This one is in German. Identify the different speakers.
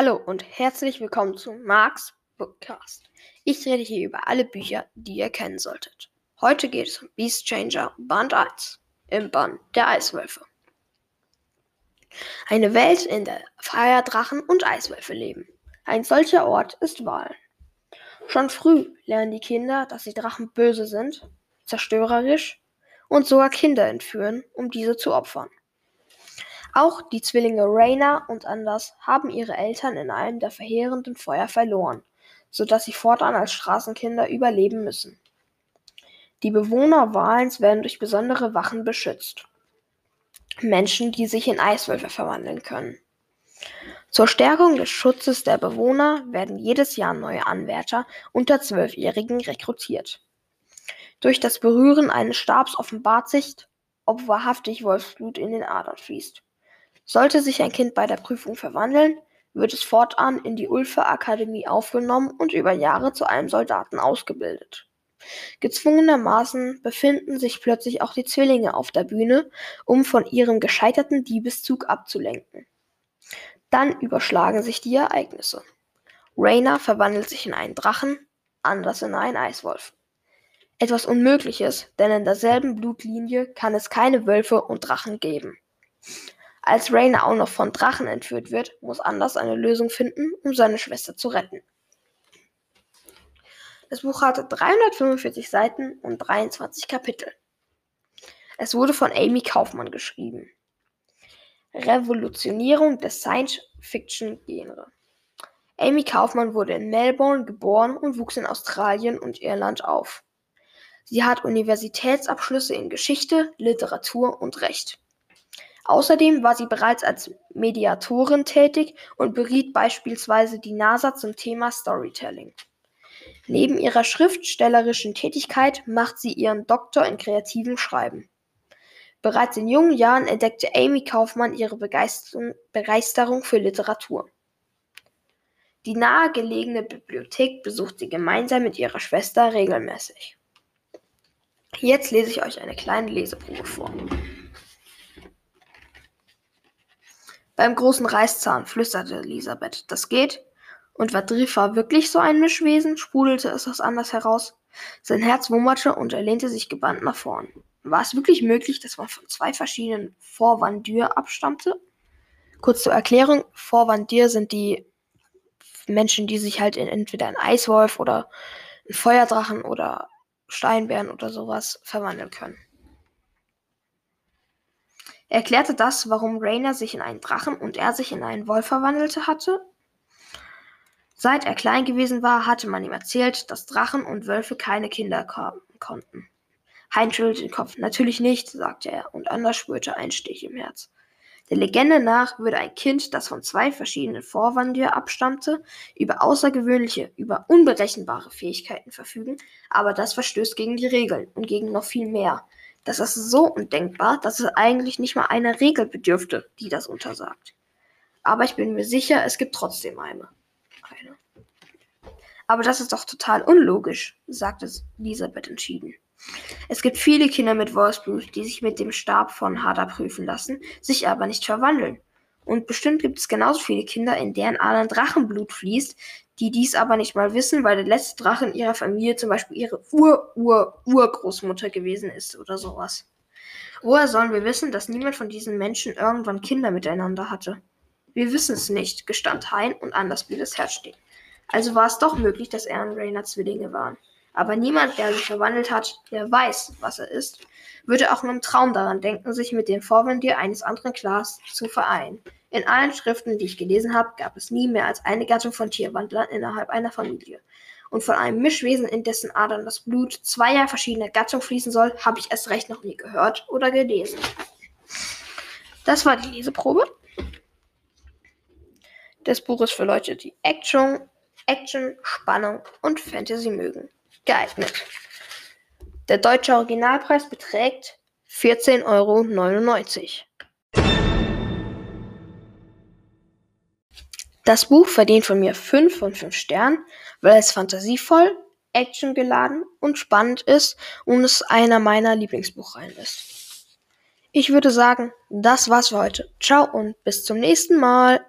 Speaker 1: Hallo und herzlich willkommen zu Marks Bookcast. Ich rede hier über alle Bücher, die ihr kennen solltet. Heute geht es um Beast Changer Band 1 im Band der Eiswölfe. Eine Welt, in der Feuerdrachen und Eiswölfe leben. Ein solcher Ort ist Wahlen. Schon früh lernen die Kinder, dass die Drachen böse sind, zerstörerisch und sogar Kinder entführen, um diese zu opfern. Auch die Zwillinge Raina und Anders haben ihre Eltern in einem der verheerenden Feuer verloren, so dass sie fortan als Straßenkinder überleben müssen. Die Bewohner Walens werden durch besondere Wachen beschützt. Menschen, die sich in Eiswölfe verwandeln können. Zur Stärkung des Schutzes der Bewohner werden jedes Jahr neue Anwärter unter Zwölfjährigen rekrutiert. Durch das Berühren eines Stabs offenbart sich, ob wahrhaftig Wolfsblut in den Adern fließt. Sollte sich ein Kind bei der Prüfung verwandeln, wird es fortan in die Ulfe-Akademie aufgenommen und über Jahre zu einem Soldaten ausgebildet. Gezwungenermaßen befinden sich plötzlich auch die Zwillinge auf der Bühne, um von ihrem gescheiterten Diebeszug abzulenken. Dann überschlagen sich die Ereignisse. Rainer verwandelt sich in einen Drachen, Anders in einen Eiswolf. Etwas Unmögliches, denn in derselben Blutlinie kann es keine Wölfe und Drachen geben. Als Rainer auch noch von Drachen entführt wird, muss Anders eine Lösung finden, um seine Schwester zu retten. Das Buch hatte 345 Seiten und 23 Kapitel. Es wurde von Amy Kaufmann geschrieben. Revolutionierung des Science-Fiction-Genre. Amy Kaufmann wurde in Melbourne geboren und wuchs in Australien und Irland auf. Sie hat Universitätsabschlüsse in Geschichte, Literatur und Recht. Außerdem war sie bereits als Mediatorin tätig und beriet beispielsweise die NASA zum Thema Storytelling. Neben ihrer schriftstellerischen Tätigkeit macht sie ihren Doktor in kreativem Schreiben. Bereits in jungen Jahren entdeckte Amy Kaufmann ihre Begeisterung, für Literatur. Die nahegelegene Bibliothek besucht sie gemeinsam mit ihrer Schwester regelmäßig. Jetzt lese ich euch eine kleine Leseprobe vor. Beim großen Reißzahn, flüsterte Elisabeth. Das geht? Und war Drifa wirklich so ein Mischwesen? sprudelte es aus Anders heraus. Sein Herz wummerte und er lehnte sich gebannt nach vorn. War es wirklich möglich, dass man von zwei verschiedenen Vorwandyr abstammte? Kurz zur Erklärung, Vorwandyr sind die Menschen, die sich halt in entweder in Eiswolf oder in Feuerdrachen oder Steinbären oder sowas verwandeln können. Er erklärte das, warum Rainer sich in einen Drachen und er sich in einen Wolf verwandelte hatte. Seit er klein gewesen war, hatte man ihm erzählt, dass Drachen und Wölfe keine Kinder haben konnten. Hein schüttelte den Kopf. Natürlich nicht, sagte er, und Anders spürte einen Stich im Herz. Der Legende nach würde ein Kind, das von zwei verschiedenen Vorwandier abstammte, über außergewöhnliche, über unberechenbare Fähigkeiten verfügen, aber das verstößt gegen die Regeln und gegen noch viel mehr. Das ist so undenkbar, dass es eigentlich nicht mal einer Regel bedürfte, die das untersagt. Aber ich bin mir sicher, es gibt trotzdem eine. eine. Aber das ist doch total unlogisch, sagte Elisabeth entschieden. Es gibt viele Kinder mit Wolfsblut, die sich mit dem Stab von Hada prüfen lassen, sich aber nicht verwandeln. Und bestimmt gibt es genauso viele Kinder, in deren Adern Drachenblut fließt, die dies aber nicht mal wissen, weil der letzte Drache in ihrer Familie zum Beispiel ihre Ur-Ur-Urgroßmutter gewesen ist oder sowas. Woher sollen wir wissen, dass niemand von diesen Menschen irgendwann Kinder miteinander hatte? Wir wissen es nicht, gestand Hein und anders blieb das Herz stehen. Also war es doch möglich, dass er und Rainer Zwillinge waren. Aber niemand, der sich verwandelt hat, der weiß, was er ist, würde auch nur im Traum daran denken, sich mit dem Vorwendir eines anderen Clans zu vereinen. In allen Schriften, die ich gelesen habe, gab es nie mehr als eine Gattung von Tierwandlern innerhalb einer Familie. Und von einem Mischwesen, in dessen Adern das Blut zweier verschiedener Gattungen fließen soll, habe ich erst recht noch nie gehört oder gelesen. Das war die Leseprobe. Das Buch ist für Leute, die Action, Action, Spannung und Fantasy mögen. Geeignet. Der deutsche Originalpreis beträgt 14,99 Euro. Das Buch verdient von mir 5 von 5 Sternen, weil es fantasievoll, actiongeladen und spannend ist und es einer meiner Lieblingsbuchreihen ist. Ich würde sagen, das war's für heute. Ciao und bis zum nächsten Mal.